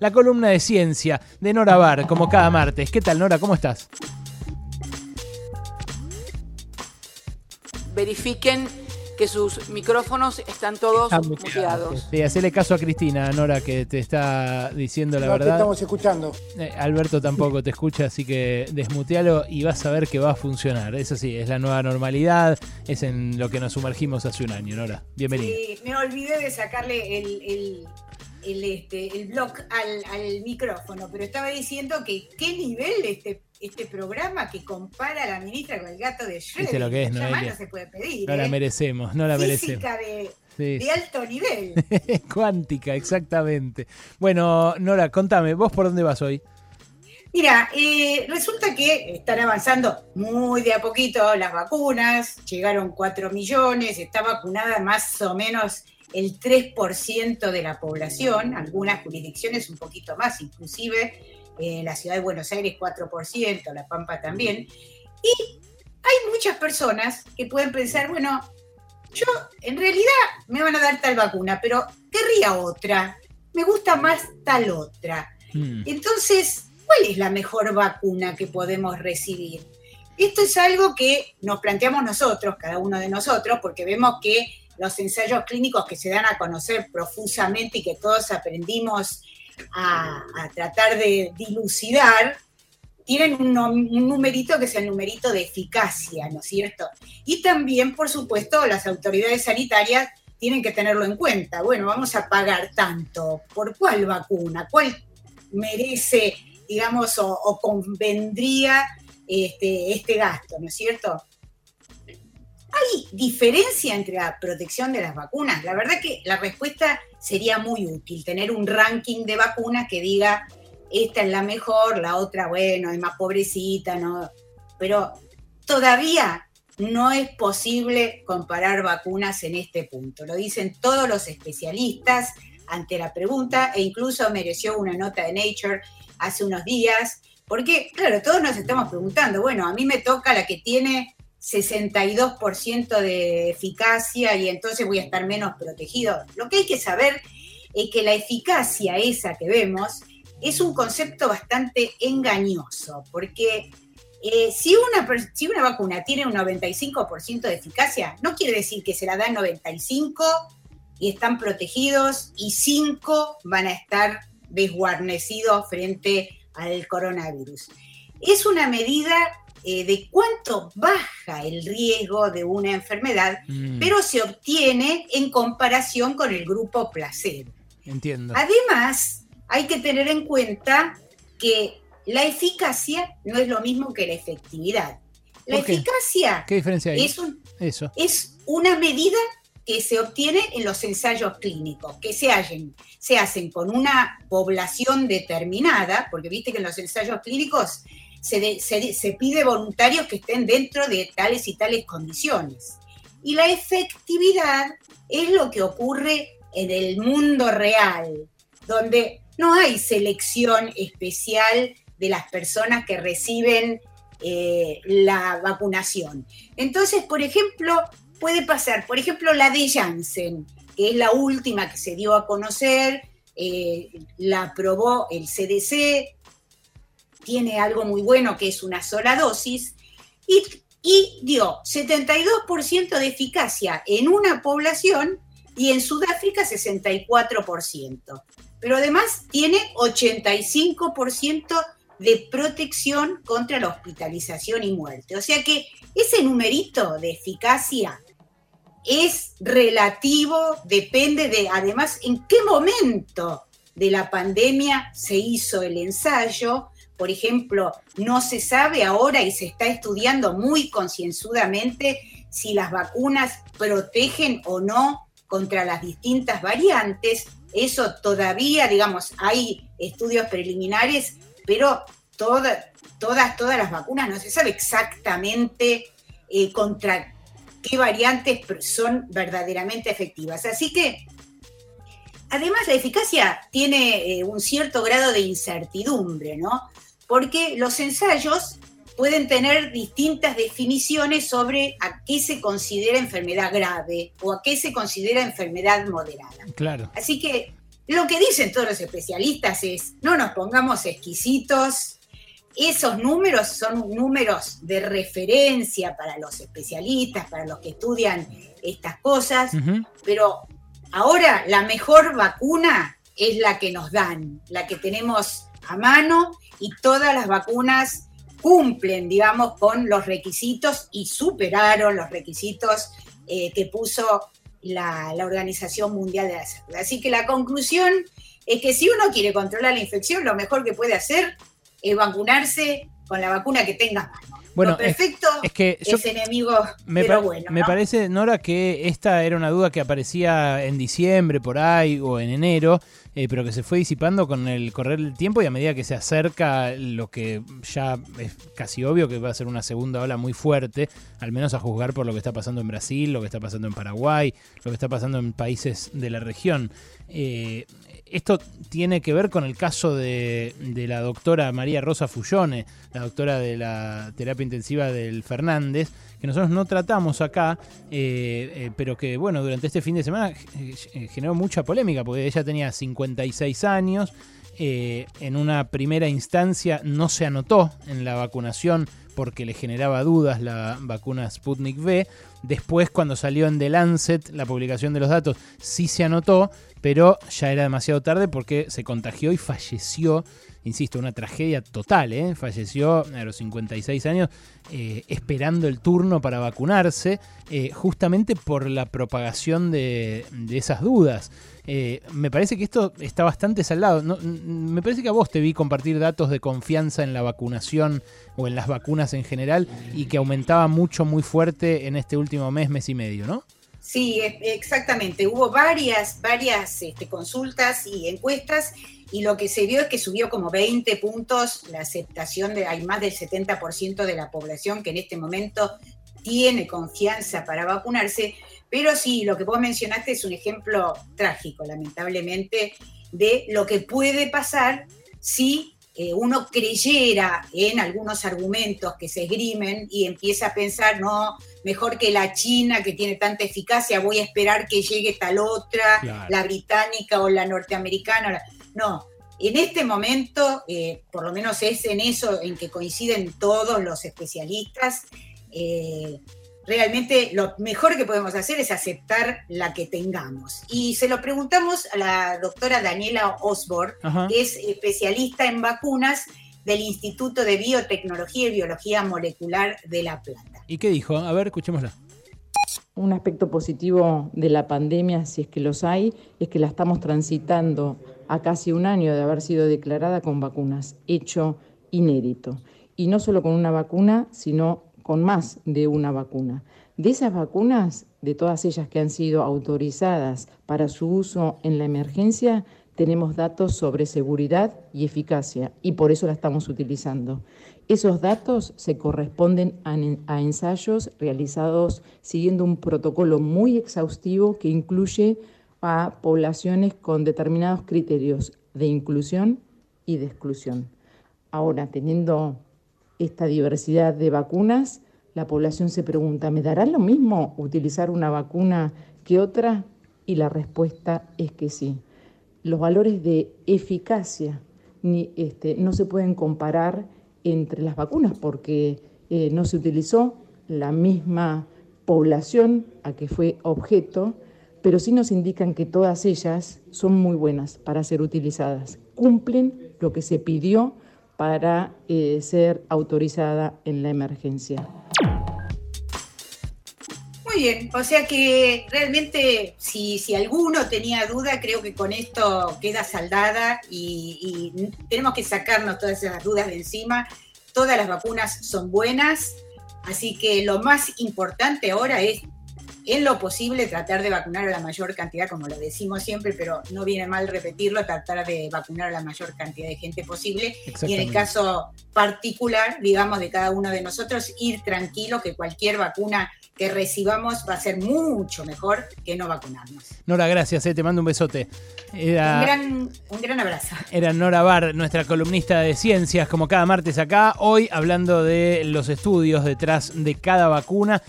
la columna de ciencia de Nora Bar, como cada martes. ¿Qué tal, Nora? ¿Cómo estás? Verifiquen que sus micrófonos están todos muteados. Sí, hacele caso a Cristina, Nora, que te está diciendo la no verdad. te estamos escuchando. Eh, Alberto tampoco te escucha, así que desmutealo y vas a ver que va a funcionar. Eso sí, es la nueva normalidad, es en lo que nos sumergimos hace un año, Nora. Bienvenida. Sí, me olvidé de sacarle el, el, el, este, el block al, al micrófono, pero estaba diciendo que qué nivel este, este programa que compara a la ministra con el gato de Schrödinger. ¿Viste lo que es, Noelia? no se puede pedir. No la ¿eh? merecemos, no la merecemos. Física de, Sí. de alto nivel. Cuántica, exactamente. Bueno, Nora, contame, ¿vos por dónde vas hoy? Mira, eh, resulta que están avanzando muy de a poquito las vacunas, llegaron 4 millones, está vacunada más o menos el 3% de la población, algunas jurisdicciones un poquito más, inclusive eh, la ciudad de Buenos Aires 4%, La Pampa también. Y hay muchas personas que pueden pensar, bueno, yo en realidad me van a dar tal vacuna, pero querría otra, me gusta más tal otra. Hmm. Entonces, ¿cuál es la mejor vacuna que podemos recibir? Esto es algo que nos planteamos nosotros, cada uno de nosotros, porque vemos que los ensayos clínicos que se dan a conocer profusamente y que todos aprendimos a, tratar de dilucidar, tienen un, numerito que es el numerito de eficacia, ¿no es cierto? Y también, por supuesto, las autoridades sanitarias tienen que tenerlo en cuenta. Bueno, vamos a pagar tanto. ¿Por cuál vacuna? ¿Cuál merece, digamos, o, o convendría este, este gasto, ¿no es cierto? ¿Hay diferencia entre la protección de las vacunas? La verdad que la respuesta sería muy útil, tener un ranking de vacunas que diga, esta es la mejor, la otra, bueno, es más pobrecita, ¿no? Pero todavía no es posible comparar vacunas en este punto. Lo dicen todos los especialistas ante la pregunta e incluso mereció una nota de Nature hace unos días, porque, claro, todos nos estamos preguntando, bueno, a mí me toca la que tiene 62% de eficacia y entonces voy a estar menos protegido. Lo que hay que saber es que la eficacia esa que vemos es un concepto bastante engañoso, porque eh, si, una, si una vacuna tiene un 95% de eficacia, no quiere decir que se la dan 95 y están protegidos y 5 van a estar desguarnecidos frente al coronavirus. Es una medida eh, de cuánto baja el riesgo de una enfermedad, Mm, pero se obtiene en comparación con el grupo placebo. entiendo. Además, hay que tener en cuenta que la eficacia no es lo mismo que la efectividad. La eficacia ¿Qué diferencia hay? es, un- Eso. es una medida que se obtiene en los ensayos clínicos, que se hacen, se hacen con una población determinada, porque viste que en los ensayos clínicos se, de- se- se pide voluntarios que estén dentro de tales y tales condiciones. Y la efectividad es lo que ocurre en el mundo real, donde no hay selección especial de las personas que reciben eh, la vacunación. Entonces, por ejemplo, puede pasar, por ejemplo, la de Janssen, que es la última que se dio a conocer, eh, la aprobó el CDC, tiene algo muy bueno que es una sola dosis, y, y dio 72% de eficacia en una población y en Sudáfrica 64%. Pero además tiene 85% de protección contra la hospitalización y muerte. O sea que ese numerito de eficacia es relativo, depende de además en qué momento de la pandemia se hizo el ensayo. Por ejemplo, no se sabe ahora y se está estudiando muy concienzudamente si las vacunas protegen o no contra las distintas variantes. Eso todavía, digamos, hay estudios preliminares, pero toda- todas, todas las vacunas no se sabe exactamente eh, contra qué variantes son verdaderamente efectivas. Así que, además, la eficacia tiene eh, un cierto grado de incertidumbre, ¿no? Porque los ensayos pueden tener distintas definiciones sobre a qué se considera enfermedad grave o a qué se considera enfermedad moderada. Claro. Así que lo que dicen todos los especialistas es, no nos pongamos exquisitos, esos números son números de referencia para los especialistas, para los que estudian estas cosas, pero ahora la mejor vacuna es la que nos dan, la que tenemos a mano y todas las vacunas cumplen, digamos, con los requisitos y superaron los requisitos eh, que puso la, Organización Mundial de la Salud. Así que la conclusión es que si uno quiere controlar la infección, lo mejor que puede hacer es vacunarse con la vacuna que tenga mano. Bueno, perfecto es, que es enemigo, me pero bueno. Me parece, Nora, que esta era una duda que aparecía en diciembre, por ahí, o en enero, eh, pero que se fue disipando con el correr del tiempo y a medida que se acerca lo que ya es casi obvio que va a ser una segunda ola muy fuerte, al menos a juzgar por lo que está pasando en Brasil, lo que está pasando en Paraguay, lo que está pasando en países de la región. Eh, esto tiene que ver con el caso de, la doctora María Rosa Fullone, la doctora de la terapia intensiva del Fernández, que nosotros no tratamos acá, eh, eh, pero que bueno, durante este fin de semana eh, generó mucha polémica, porque ella tenía 56 años, en una primera instancia no se anotó en la vacunación porque le generaba dudas la vacuna Sputnik V. Después, cuando salió en The Lancet la publicación de los datos, sí se anotó, pero ya era demasiado tarde porque se contagió y falleció. Insisto, una tragedia total, ¿eh? falleció a los 56 años eh, esperando el turno para vacunarse, eh, justamente por la propagación de, esas dudas. me parece que esto está bastante saldado. me parece que a vos te vi compartir datos de confianza en la vacunación o en las vacunas en general y que aumentaba mucho, muy fuerte en este último mes, mes y medio, ¿no? Sí, exactamente. Hubo varias, varias este, consultas y encuestas y lo que se vio es que subió como 20 puntos la aceptación de, hay más del 70% de la población que en este momento tiene confianza para vacunarse, pero sí, lo que vos mencionaste es un ejemplo trágico, lamentablemente, de lo que puede pasar si eh, uno creyera en algunos argumentos que se esgrimen y empieza a pensar, no, mejor que la China que tiene tanta eficacia, voy a esperar que llegue tal otra, la británica o la norteamericana. No, en este momento, eh, por lo menos es en eso en que coinciden todos los especialistas, eh, realmente lo mejor que podemos hacer es aceptar la que tengamos. Y se lo preguntamos a la doctora Daniela Osborne, que es especialista en vacunas del Instituto de Biotecnología y Biología Molecular de La Plata. ¿Y qué dijo? A ver, escuchémosla. Un aspecto positivo de la pandemia, si es que los hay, es que la estamos transitando a casi un año de haber sido declarada con vacunas, hecho inédito. Y no solo con una vacuna, sino con más de una vacuna. De esas vacunas, de todas ellas que han sido autorizadas para su uso en la emergencia, tenemos datos sobre seguridad y eficacia y por eso la estamos utilizando. Esos datos se corresponden a, ensayos realizados siguiendo un protocolo muy exhaustivo que incluye a poblaciones con determinados criterios de inclusión y de exclusión. Ahora, teniendo esta diversidad de vacunas, la población se pregunta, ¿me dará lo mismo utilizar una vacuna que otra? Y la respuesta es que sí. Los valores de eficacia ni, este, no se pueden comparar entre las vacunas porque eh, no se utilizó la misma población a que fue objeto, pero sí nos indican que todas ellas son muy buenas para ser utilizadas, cumplen lo que se pidió para eh, ser autorizada en la emergencia. Muy bien, o sea que realmente si, si alguno tenía duda, creo que con esto queda saldada y, y tenemos que sacarnos todas esas dudas de encima. Todas las vacunas son buenas, así que lo más importante ahora es en lo posible tratar de vacunar a la mayor cantidad, como lo decimos siempre, pero no viene mal repetirlo, tratar de vacunar a la mayor cantidad de gente posible. Y en el caso particular, digamos, de cada uno de nosotros, ir tranquilo que cualquier vacuna que recibamos va a ser mucho mejor que no vacunarnos. Nora, gracias, eh, te mando un besote. un, gran, un gran abrazo. Era Nora Bar, nuestra columnista de ciencias, como cada martes acá, hoy hablando de los estudios detrás de cada vacuna